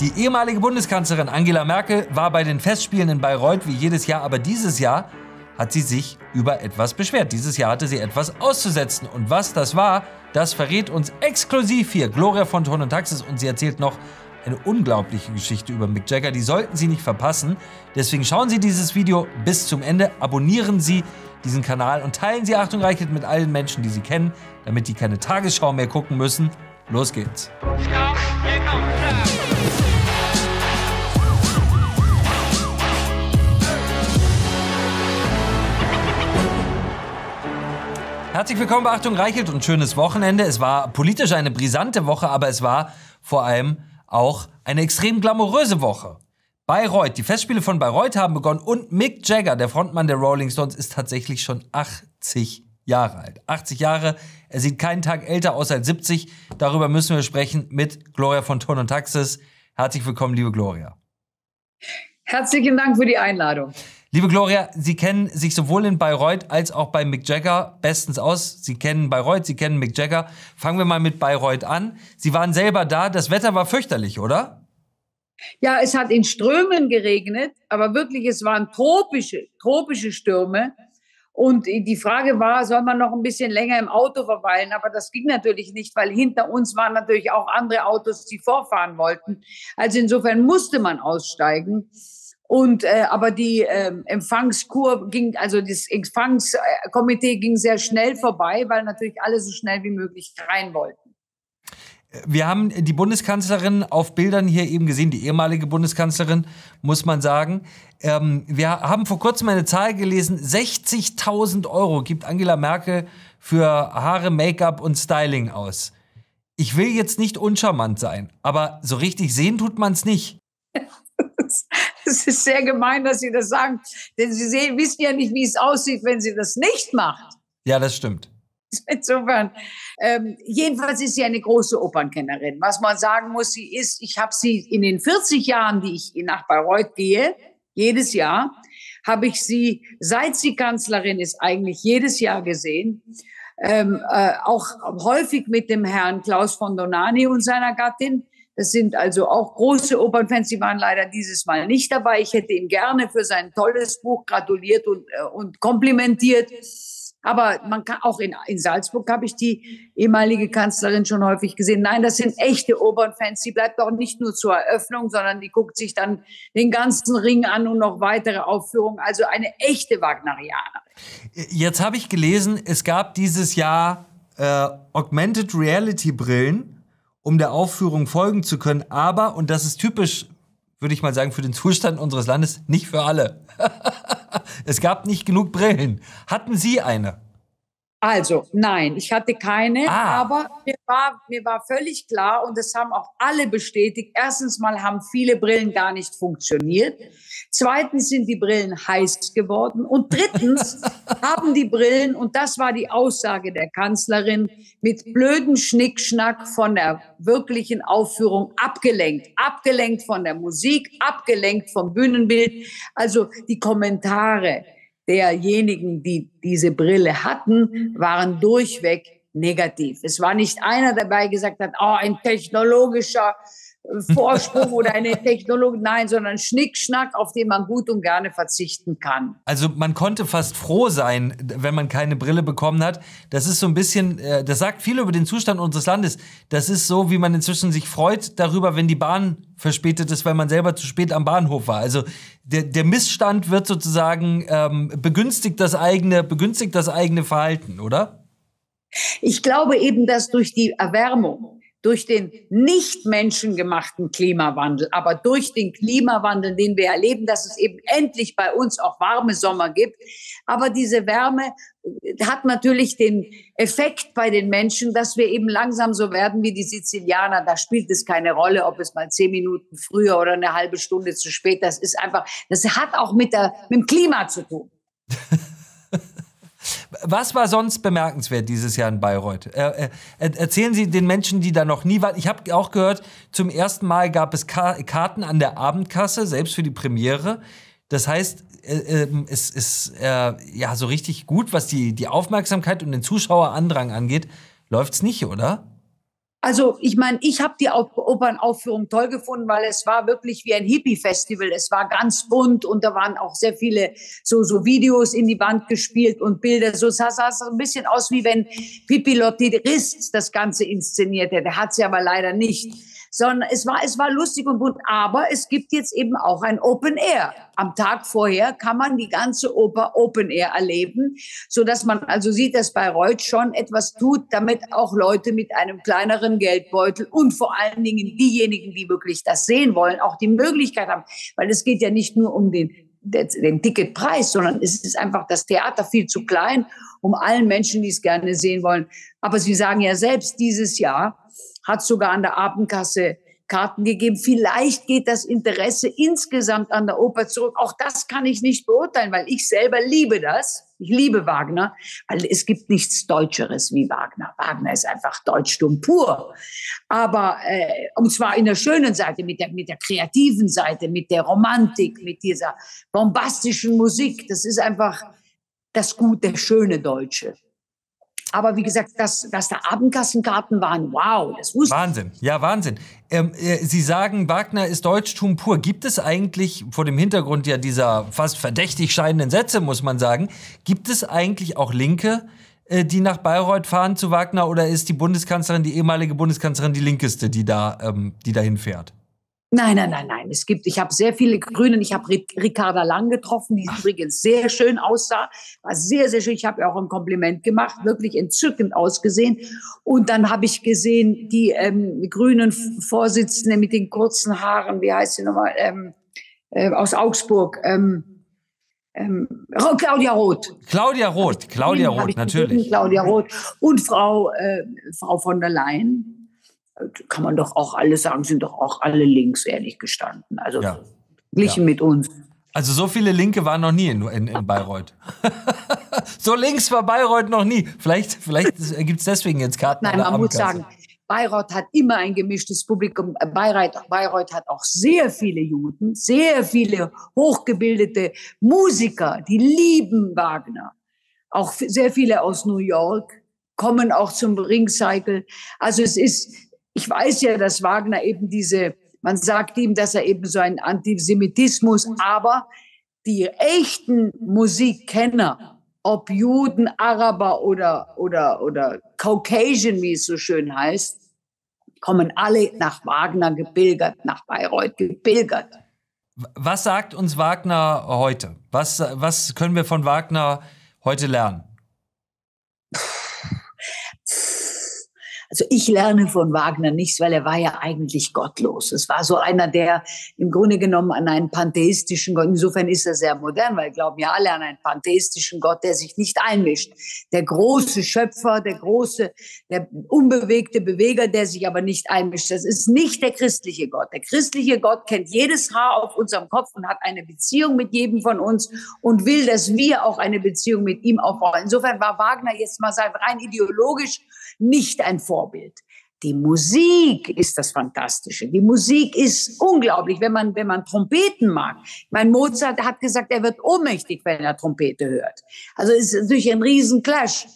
Die ehemalige Bundeskanzlerin Angela Merkel war bei den Festspielen in Bayreuth wie jedes Jahr, aber dieses Jahr hat sie sich über etwas beschwert. Dieses Jahr hatte sie etwas auszusetzen. Und was das war, das verrät uns exklusiv hier Gloria von Ton und Taxis und sie erzählt noch eine unglaubliche Geschichte über Mick Jagger. Die sollten Sie nicht verpassen. Deswegen schauen Sie dieses Video bis zum Ende, abonnieren Sie diesen Kanal und teilen Sie Achtung Reichelt mit allen Menschen, die Sie kennen, damit die keine Tagesschau mehr gucken müssen. Los geht's. Herzlich willkommen bei Achtung Reichelt und schönes Wochenende. Es war politisch eine brisante Woche, aber es war vor allem auch eine extrem glamouröse Woche. Bayreuth, die Festspiele von Bayreuth haben begonnen und Mick Jagger, der Frontmann der Rolling Stones, ist tatsächlich schon 80 Jahre alt. 80 Jahre, er sieht keinen Tag älter aus als 70. Darüber müssen wir sprechen mit Gloria von Ton und Taxis. Herzlich willkommen, liebe Gloria. Herzlichen Dank für die Einladung. Liebe Gloria, Sie kennen sich sowohl in Bayreuth als auch bei Mick Jagger bestens aus. Sie kennen Bayreuth, Sie kennen Mick Jagger. Fangen wir mal mit Bayreuth an. Sie waren selber da. Das Wetter war fürchterlich, oder? Ja, es hat in Strömen geregnet, aber wirklich, es waren tropische, tropische Stürme. Und die Frage war, soll man noch ein bisschen länger im Auto verweilen? Aber das ging natürlich nicht, weil hinter uns waren natürlich auch andere Autos, die vorfahren wollten. Also insofern musste man aussteigen. Und äh, aber die äh, Empfangskur ging, also das Empfangskomitee ging sehr schnell vorbei, weil natürlich alle so schnell wie möglich rein wollten. Wir haben die Bundeskanzlerin auf Bildern hier eben gesehen, die ehemalige Bundeskanzlerin, muss man sagen. Ähm, wir haben vor kurzem eine Zahl gelesen, 60.000 Euro gibt Angela Merkel für Haare, Make-up und Styling aus. Ich will jetzt nicht uncharmant sein, aber so richtig sehen tut man es nicht. Es ist sehr gemein, dass Sie das sagen, denn Sie sehen, wissen ja nicht, wie es aussieht, wenn sie das nicht macht. Ja, das stimmt. Insofern, ähm, jedenfalls ist sie eine große Opernkennerin. Was man sagen muss, sie ist, ich habe sie in den 40 Jahren, die ich nach Bayreuth gehe, jedes Jahr, habe ich sie, seit sie Kanzlerin ist, eigentlich jedes Jahr gesehen. Ähm, äh, auch häufig mit dem Herrn Klaus von Donani und seiner Gattin. Das sind also auch große Opernfans, die waren leider dieses Mal nicht dabei. Ich hätte ihm gerne für sein tolles Buch gratuliert und, äh, und komplimentiert. Aber man kann auch in, in Salzburg habe ich die ehemalige Kanzlerin schon häufig gesehen. Nein, das sind echte Opernfans. Die bleibt auch nicht nur zur Eröffnung, sondern die guckt sich dann den ganzen Ring an und noch weitere Aufführungen. Also eine echte Wagnerianerin. Jetzt habe ich gelesen, es gab dieses Jahr äh, Augmented Reality Brillen um der Aufführung folgen zu können. Aber, und das ist typisch, würde ich mal sagen, für den Zustand unseres Landes, nicht für alle. es gab nicht genug Brillen. Hatten Sie eine? Also, nein, ich hatte keine, ah. aber mir war, mir war völlig klar und das haben auch alle bestätigt. Erstens mal haben viele Brillen gar nicht funktioniert. Zweitens sind die Brillen heiß geworden. Und drittens haben die Brillen, und das war die Aussage der Kanzlerin, mit blöden Schnickschnack von der wirklichen Aufführung abgelenkt. Abgelenkt von der Musik, abgelenkt vom Bühnenbild. Also die Kommentare derjenigen, die diese Brille hatten, waren durchweg negativ. Es war nicht einer dabei, gesagt hat, oh, ein technologischer Vorsprung oder eine Technologie, nein, sondern Schnickschnack, auf den man gut und gerne verzichten kann. Also man konnte fast froh sein, wenn man keine Brille bekommen hat. Das ist so ein bisschen, äh, das sagt viel über den Zustand unseres Landes. Das ist so, wie man inzwischen sich freut darüber, wenn die Bahn verspätet ist, weil man selber zu spät am Bahnhof war. Also der, der Missstand wird sozusagen ähm, begünstigt das eigene, begünstigt das eigene Verhalten, oder? Ich glaube eben, dass durch die Erwärmung durch den nicht menschengemachten Klimawandel, aber durch den Klimawandel, den wir erleben, dass es eben endlich bei uns auch warme Sommer gibt. Aber diese Wärme hat natürlich den Effekt bei den Menschen, dass wir eben langsam so werden wie die Sizilianer. Da spielt es keine Rolle, ob es mal zehn Minuten früher oder eine halbe Stunde zu spät. Das ist einfach, das hat auch mit, der, mit dem Klima zu tun. Was war sonst bemerkenswert dieses Jahr in Bayreuth? Äh, äh, erzählen Sie den Menschen, die da noch nie waren. Ich habe auch gehört, zum ersten Mal gab es Ka Karten an der Abendkasse, selbst für die Premiere. Das heißt, äh, ähm, es ist äh, ja so richtig gut, was die, die Aufmerksamkeit und den Zuschauerandrang angeht. Läuft's nicht, oder? Also ich meine, ich habe die Opernaufführung toll gefunden, weil es war wirklich wie ein Hippie-Festival. Es war ganz bunt und da waren auch sehr viele so, so Videos in die Wand gespielt und Bilder. So sah es ein bisschen aus, wie wenn Pippi Lotti Rist das Ganze inszeniert hätte. Hat sie aber leider nicht sondern es war, es war lustig und bunt. Aber es gibt jetzt eben auch ein Open Air. Am Tag vorher kann man die ganze Oper Open Air erleben, so dass man also sieht, dass Bayreuth schon etwas tut, damit auch Leute mit einem kleineren Geldbeutel und vor allen Dingen diejenigen, die wirklich das sehen wollen, auch die Möglichkeit haben. Weil es geht ja nicht nur um den den Ticketpreis, sondern es ist einfach das Theater viel zu klein, um allen Menschen, die es gerne sehen wollen. Aber Sie sagen ja selbst dieses Jahr, hat sogar an der Abendkasse Karten gegeben. Vielleicht geht das Interesse insgesamt an der Oper zurück. Auch das kann ich nicht beurteilen, weil ich selber liebe das. Ich liebe Wagner, weil es gibt nichts Deutscheres wie Wagner. Wagner ist einfach Deutschtum pur. Aber, äh, und zwar in der schönen Seite, mit der, mit der kreativen Seite, mit der Romantik, mit dieser bombastischen Musik. Das ist einfach das gute, schöne Deutsche. Aber wie gesagt, dass, dass da Abendkassenkarten waren, wow, das wusste Wahnsinn, ja, Wahnsinn. Ähm, äh, Sie sagen, Wagner ist Deutschtum pur. Gibt es eigentlich, vor dem Hintergrund ja dieser fast verdächtig scheinenden Sätze, muss man sagen, gibt es eigentlich auch Linke, äh, die nach Bayreuth fahren zu Wagner oder ist die Bundeskanzlerin, die ehemalige Bundeskanzlerin, die linkeste, die da, ähm, die dahin fährt? Nein, nein, nein, nein. Es gibt, ich habe sehr viele Grünen. Ich habe Ricarda Lang getroffen, die Ach. übrigens sehr schön aussah. War sehr, sehr schön. Ich habe ihr auch ein Kompliment gemacht, wirklich entzückend ausgesehen. Und dann habe ich gesehen, die ähm, grünen Vorsitzende mit den kurzen Haaren, wie heißt sie nochmal, ähm, äh, aus Augsburg. Ähm, ähm, Claudia Roth. Claudia Roth, Claudia Roth, natürlich. Claudia Roth und Frau, äh, Frau von der Leyen kann man doch auch alle sagen, sind doch auch alle links, ehrlich gestanden. Also ja. verglichen ja. mit uns. Also so viele Linke waren noch nie in, in, in Bayreuth. so links war Bayreuth noch nie. Vielleicht, vielleicht gibt es deswegen jetzt Karten. Nein, man muss sagen, Bayreuth hat immer ein gemischtes Publikum. Bayreuth, Bayreuth hat auch sehr viele Juden, sehr viele hochgebildete Musiker, die lieben Wagner. Auch sehr viele aus New York kommen auch zum Ringcycle. Also es ist, ich weiß ja, dass Wagner eben diese, man sagt ihm, dass er eben so ein Antisemitismus, aber die echten Musikkenner, ob Juden, Araber oder, oder, oder Caucasian, wie es so schön heißt, kommen alle nach Wagner gepilgert, nach Bayreuth gepilgert. Was sagt uns Wagner heute? Was, was können wir von Wagner heute lernen? Also ich lerne von Wagner nichts, weil er war ja eigentlich gottlos. Es war so einer, der im Grunde genommen an einen pantheistischen Gott, insofern ist er sehr modern, weil glauben ja alle an einen pantheistischen Gott, der sich nicht einmischt. Der große Schöpfer, der große, der unbewegte Beweger, der sich aber nicht einmischt. Das ist nicht der christliche Gott. Der christliche Gott kennt jedes Haar auf unserem Kopf und hat eine Beziehung mit jedem von uns und will, dass wir auch eine Beziehung mit ihm aufbauen. Insofern war Wagner jetzt mal rein ideologisch nicht ein Vorbild. Die Musik ist das Fantastische. Die Musik ist unglaublich, wenn man, wenn man Trompeten mag. Mein Mozart hat gesagt, er wird ohnmächtig, wenn er Trompete hört. Also es ist natürlich ein Riesenclash.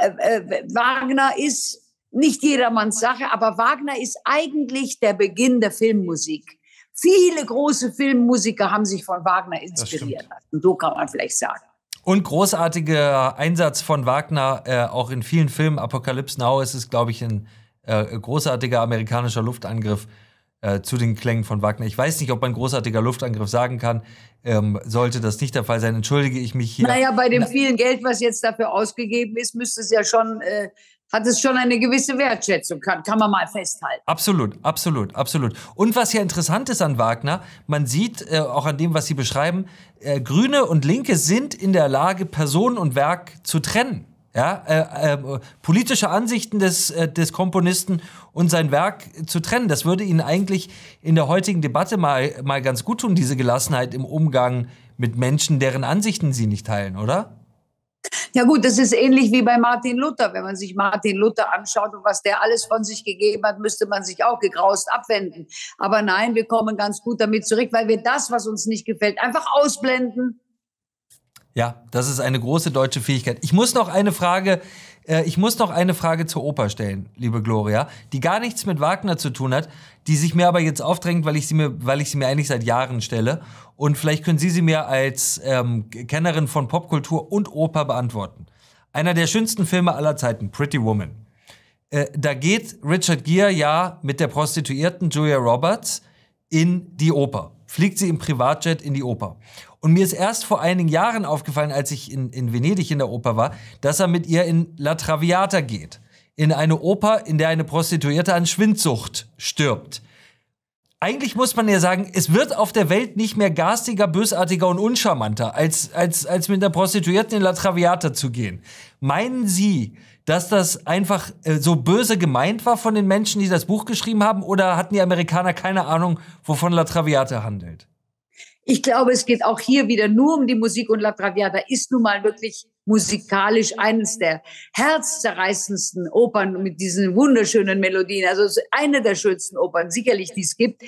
Äh, äh, Wagner ist nicht jedermanns Sache, aber Wagner ist eigentlich der Beginn der Filmmusik. Viele große Filmmusiker haben sich von Wagner inspiriert lassen. So kann man vielleicht sagen. Und großartiger Einsatz von Wagner, äh, auch in vielen Filmen. Apocalypse Now ist es, glaube ich, ein äh, großartiger amerikanischer Luftangriff äh, zu den Klängen von Wagner. Ich weiß nicht, ob man großartiger Luftangriff sagen kann. Ähm, sollte das nicht der Fall sein, entschuldige ich mich hier. Naja, bei dem vielen Geld, was jetzt dafür ausgegeben ist, müsste es ja schon äh, hat es schon eine gewisse Wertschätzung, kann, kann man mal festhalten. Absolut, absolut, absolut. Und was ja interessant ist an Wagner, man sieht äh, auch an dem, was Sie beschreiben, äh, Grüne und Linke sind in der Lage, Person und Werk zu trennen. Ja, äh, äh, politische Ansichten des, äh, des Komponisten und sein Werk zu trennen. Das würde Ihnen eigentlich in der heutigen Debatte mal, mal ganz gut tun, diese Gelassenheit im Umgang mit Menschen, deren Ansichten Sie nicht teilen, oder? Ja gut, das ist ähnlich wie bei Martin Luther. Wenn man sich Martin Luther anschaut und was der alles von sich gegeben hat, müsste man sich auch gegraust abwenden. Aber nein, wir kommen ganz gut damit zurück, weil wir das, was uns nicht gefällt, einfach ausblenden. Ja, das ist eine große deutsche Fähigkeit. Ich muss noch eine Frage Äh, ich muss noch eine Frage zur Oper stellen, liebe Gloria, die gar nichts mit Wagner zu tun hat, die sich mir aber jetzt aufdrängt, weil ich sie mir, weil ich sie mir eigentlich seit Jahren stelle. Und vielleicht können Sie sie mir als ähm, Kennerin von Popkultur und Oper beantworten. Einer der schönsten Filme aller Zeiten, Pretty Woman. Äh, da geht Richard Gere ja mit der Prostituierten Julia Roberts in die Oper. Fliegt sie im Privatjet in die Oper. Und mir ist erst vor einigen Jahren aufgefallen, als ich in, in Venedig in der Oper war, dass er mit ihr in La Traviata geht. In eine Oper, in der eine Prostituierte an Schwindsucht stirbt. Eigentlich muss man ja sagen, es wird auf der Welt nicht mehr garstiger, bösartiger und uncharmanter, als, als, als mit der Prostituierten in La Traviata zu gehen. Meinen Sie, dass das einfach äh, so böse gemeint war von den Menschen, die das Buch geschrieben haben, oder hatten die Amerikaner keine Ahnung, wovon La Traviata handelt? Ich glaube, es geht auch hier wieder nur um die Musik und La Traviata ist nun mal wirklich musikalisch eines der herzzerreißendsten Opern mit diesen wunderschönen Melodien. Also eine der schönsten Opern, sicherlich, die es gibt.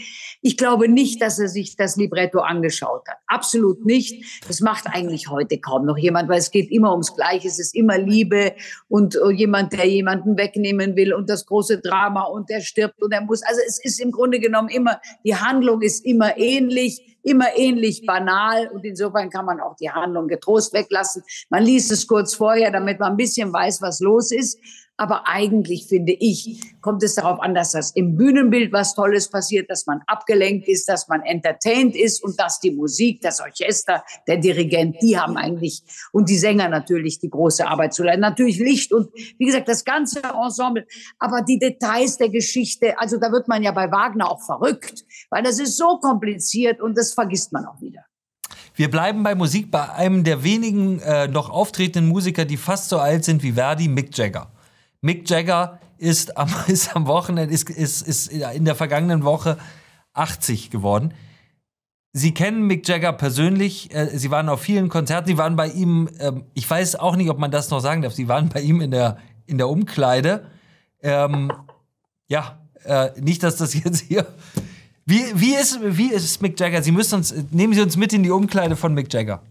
Ich glaube nicht, dass er sich das Libretto angeschaut hat. Absolut nicht. Das macht eigentlich heute kaum noch jemand, weil es geht immer ums Gleiche. Es ist immer Liebe und äh, jemand, der jemanden wegnehmen will und das große Drama und der stirbt und er muss. Also es ist im Grunde genommen immer, die Handlung ist immer ähnlich immer ähnlich banal und insofern kann man auch die Handlung getrost weglassen. Man liest es kurz vorher, damit man ein bisschen weiß, was los ist. Aber eigentlich finde ich, kommt es darauf an, dass das im Bühnenbild was Tolles passiert, dass man abgelenkt ist, dass man entertained ist und dass die Musik, das Orchester, der Dirigent, die haben eigentlich und die Sänger natürlich die große Arbeit zu leisten. Natürlich Licht und wie gesagt, das ganze Ensemble. Aber die Details der Geschichte, also da wird man ja bei Wagner auch verrückt, weil das ist so kompliziert und das vergisst man auch wieder. Wir bleiben bei Musik bei einem der wenigen äh, noch auftretenden Musiker, die fast so alt sind wie Verdi, Mick Jagger. Mick Jagger ist am, ist am Wochenende, ist, ist, ist in der vergangenen Woche 80 geworden. Sie kennen Mick Jagger persönlich. Äh, Sie waren auf vielen Konzerten. Sie waren bei ihm, ähm, ich weiß auch nicht, ob man das noch sagen darf. Sie waren bei ihm in der, in der Umkleide. Ähm, ja, äh, nicht, dass das jetzt hier. Wie, wie, ist, wie ist Mick Jagger? Sie müssen uns, nehmen Sie uns mit in die Umkleide von Mick Jagger.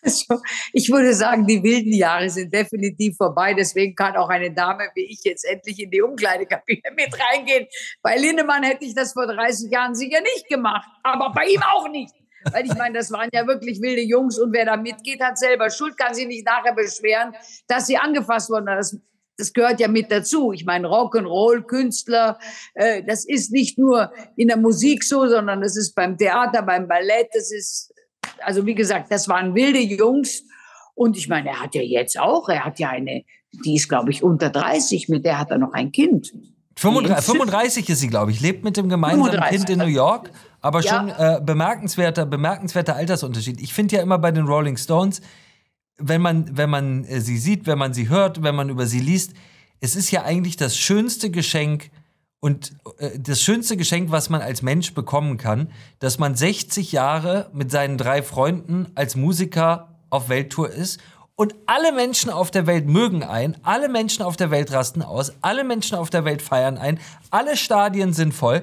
Also, ich würde sagen, die wilden Jahre sind definitiv vorbei. Deswegen kann auch eine Dame wie ich jetzt endlich in die Umkleidekabine mit reingehen. Bei Lindemann hätte ich das vor 30 Jahren sicher nicht gemacht, aber bei ihm auch nicht. Weil ich meine, das waren ja wirklich wilde Jungs und wer da mitgeht, hat selber Schuld, kann sich nicht nachher beschweren, dass sie angefasst wurden. Das, das gehört ja mit dazu. Ich meine, Rock'n'Roll, Künstler, äh, das ist nicht nur in der Musik so, sondern das ist beim Theater, beim Ballett, das ist also wie gesagt, das waren wilde Jungs. Und ich meine, er hat ja jetzt auch, er hat ja eine, die ist, glaube ich, unter 30, mit der hat er noch ein Kind. 35, 35 ist sie, glaube ich, lebt mit dem gemeinsamen 35. Kind in New York, aber schon ja. äh, bemerkenswerter, bemerkenswerter Altersunterschied. Ich finde ja immer bei den Rolling Stones, wenn man, wenn man äh, sie sieht, wenn man sie hört, wenn man über sie liest, es ist ja eigentlich das schönste Geschenk, und äh, das schönste Geschenk, was man als Mensch bekommen kann, dass man 60 Jahre mit seinen drei Freunden als Musiker auf Welttour ist und alle Menschen auf der Welt mögen ein, alle Menschen auf der Welt rasten aus, alle Menschen auf der Welt feiern ein, alle Stadien sind voll.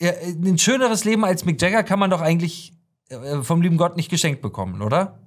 Ein schöneres Leben als Mick Jagger kann man doch eigentlich äh, vom lieben Gott nicht geschenkt bekommen, oder?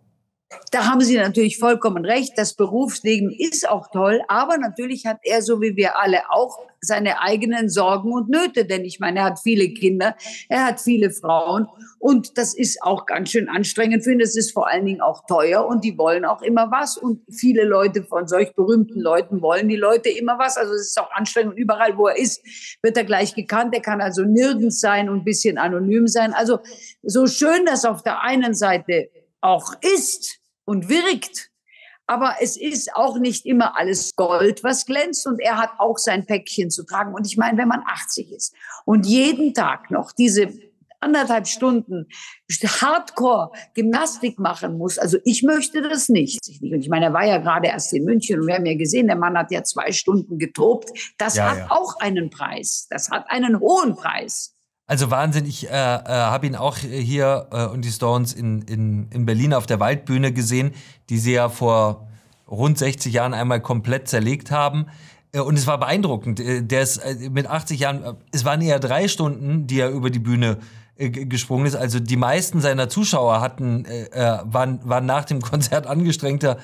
Da haben Sie natürlich vollkommen recht. Das Berufsleben ist auch toll, aber natürlich hat er, so wie wir alle auch, seine eigenen Sorgen und Nöte. Denn ich meine, er hat viele Kinder, er hat viele Frauen und das ist auch ganz schön anstrengend für ihn. Das ist vor allen Dingen auch teuer und die wollen auch immer was. Und viele Leute von solch berühmten Leuten wollen die Leute immer was. Also es ist auch anstrengend. Überall, wo er ist, wird er gleich gekannt. Er kann also nirgends sein und ein bisschen anonym sein. Also so schön das auf der einen Seite auch ist und wirkt. Aber es ist auch nicht immer alles Gold, was glänzt. Und er hat auch sein Päckchen zu tragen. Und ich meine, wenn man 80 ist und jeden Tag noch diese anderthalb Stunden Hardcore Gymnastik machen muss. Also ich möchte das nicht. Und ich meine, er war ja gerade erst in München und wir haben ja gesehen, der Mann hat ja zwei Stunden getobt. Das ja, hat ja. auch einen Preis. Das hat einen hohen Preis. Also Wahnsinn, ich äh, äh, habe ihn auch hier äh, und die Stones in, in, in Berlin auf der Waldbühne gesehen, die sie ja vor rund 60 Jahren einmal komplett zerlegt haben. Äh, und es war beeindruckend. Äh, der ist äh, mit 80 Jahren, es waren eher drei Stunden, die er über die Bühne gesprungen ist. Also die meisten seiner Zuschauer hatten, waren, waren nach dem Konzert angestrengter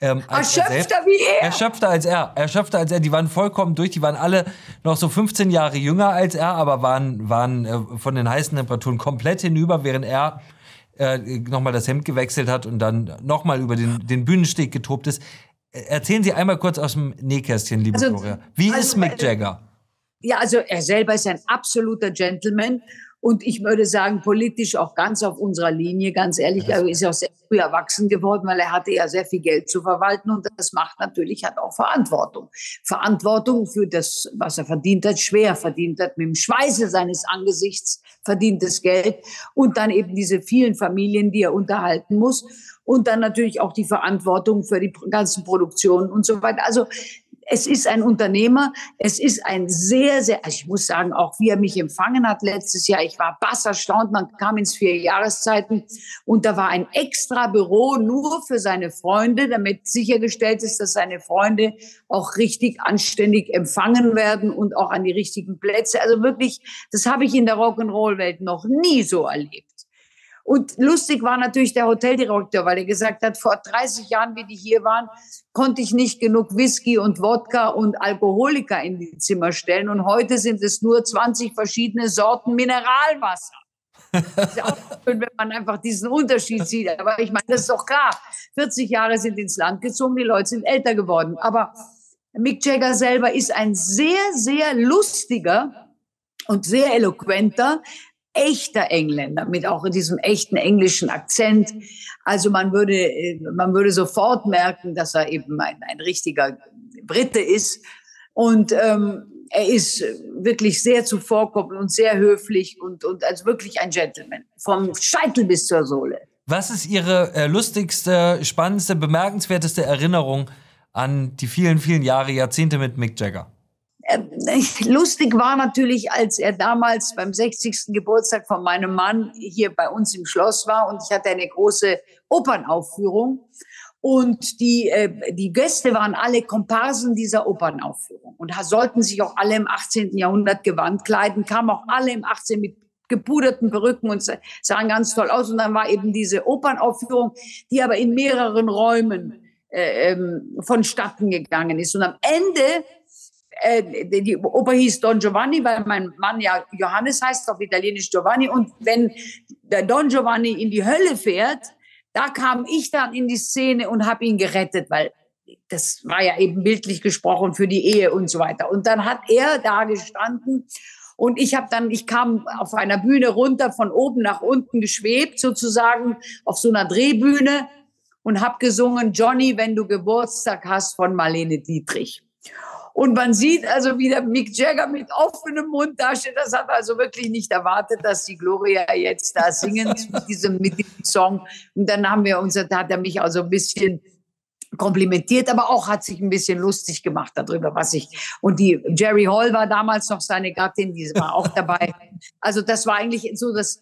Ähm, erschöpfter wie er. Erschöpfter als er. Erschöpfter als er. Die waren vollkommen durch. Die waren alle noch so 15 Jahre jünger als er, aber waren, waren äh, von den heißen Temperaturen komplett hinüber, während er äh, nochmal das Hemd gewechselt hat und dann nochmal über den, den Bühnensteg getobt ist. Erzählen Sie einmal kurz aus dem Nähkästchen, liebe also, Gloria. Wie also, ist Mick Jagger? Ja, also er selber ist ein absoluter Gentleman und ich würde sagen, politisch auch ganz auf unserer Linie, ganz ehrlich, er ist ja auch sehr früh erwachsen geworden, weil er hatte ja sehr viel Geld zu verwalten und das macht natürlich, hat auch Verantwortung. Verantwortung für das, was er verdient hat, schwer verdient hat, mit dem Schweiße seines Angesichts verdientes Geld und dann eben diese vielen Familien, die er unterhalten muss und dann natürlich auch die Verantwortung für die ganzen Produktionen und so weiter. Also es ist ein Unternehmer, es ist ein sehr, sehr, also ich muss sagen, auch wie er mich empfangen hat letztes Jahr, ich war bass erstaunt, man kam ins vier Jahreszeiten und da war ein extra Büro nur für seine Freunde, damit sichergestellt ist, dass seine Freunde auch richtig anständig empfangen werden und auch an die richtigen Plätze. Also wirklich, das habe ich in der Rock'n'Roll-Welt noch nie so erlebt. Und lustig war natürlich der Hoteldirektor, weil er gesagt hat, vor 30 Jahren, wie die hier waren, konnte ich nicht genug Whisky und Wodka und Alkoholiker in die Zimmer stellen. Und heute sind es nur 20 verschiedene Sorten Mineralwasser. Das ist auch schön, wenn man einfach diesen Unterschied sieht. Aber ich meine, das ist doch klar. 40 Jahre sind ins Land gezogen, die Leute sind älter geworden. Aber Mick Jagger selber ist ein sehr, sehr lustiger und sehr eloquenter, echter Engländer mit auch diesem echten englischen Akzent. Also man würde, äh, man würde sofort merken, dass er eben ein, ein richtiger Brite ist. Und ähm, er ist wirklich sehr zuvorkommend und sehr höflich und, und als wirklich ein Gentleman. Vom Scheitel bis zur Sohle. Was ist Ihre äh, lustigste, spannendste, bemerkenswerteste Erinnerung an die vielen, vielen Jahre, Jahrzehnte mit Mick Jagger? Äh, lustig war natürlich, als er damals beim 60. Geburtstag von meinem Mann hier bei uns im Schloss war und ich hatte eine große Opernaufführung und die, äh, die Gäste waren alle Komparsen dieser Opernaufführung und sollten sich auch alle im 18. Jahrhundert gewandt kleiden, kamen auch alle im 18. mit gepuderten Perücken und sahen ganz toll aus. Und dann war eben diese Opernaufführung, die aber in mehreren Räumen äh, ähm, vonstatten gegangen ist. Und am Ende äh, die Oper hieß Don Giovanni, weil mein Mann ja Johannes heißt, auf Italienisch Giovanni. Und wenn der Don Giovanni in die Hölle fährt, da kam ich dann in die Szene und habe ihn gerettet, weil das war ja eben bildlich gesprochen für die Ehe und so weiter. Und dann hat er da gestanden und ich habe dann, ich kam auf einer Bühne runter, von oben nach unten geschwebt, sozusagen auf so einer Drehbühne und habe gesungen Johnny, wenn du Geburtstag hast von Marlene Dietrich. Und man sieht also wieder Mick Jagger mit offenem Mund dasteht. Das hat also wirklich nicht erwartet, dass die Gloria jetzt da singen mit diesem, mit diesem Song. Und dann haben wir uns, da hat er mich also ein bisschen komplimentiert, aber auch hat sich ein bisschen lustig gemacht darüber, was ich. Und die Jerry Hall war damals noch seine Gattin, die war auch dabei. Also das war eigentlich so das,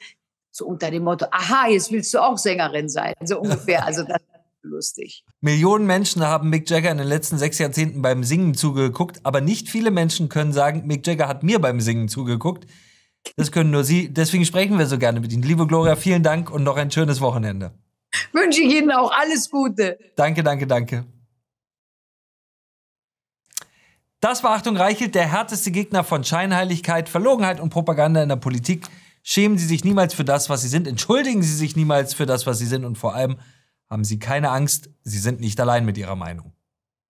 so unter dem Motto, aha, jetzt willst du auch Sängerin sein, so ungefähr. Also das lustig. Millionen Menschen haben Mick Jagger in den letzten sechs Jahrzehnten beim Singen zugeguckt, aber nicht viele Menschen können sagen, Mick Jagger hat mir beim Singen zugeguckt. Das können nur Sie. Deswegen sprechen wir so gerne mit Ihnen. Liebe Gloria, vielen Dank und noch ein schönes Wochenende. Wünsche ich Ihnen auch alles Gute. Danke, danke, danke. Das war Achtung Reichelt, der härteste Gegner von Scheinheiligkeit, Verlogenheit und Propaganda in der Politik. Schämen Sie sich niemals für das, was Sie sind. Entschuldigen Sie sich niemals für das, was Sie sind. Und vor allem haben Sie keine Angst, Sie sind nicht allein mit Ihrer Meinung.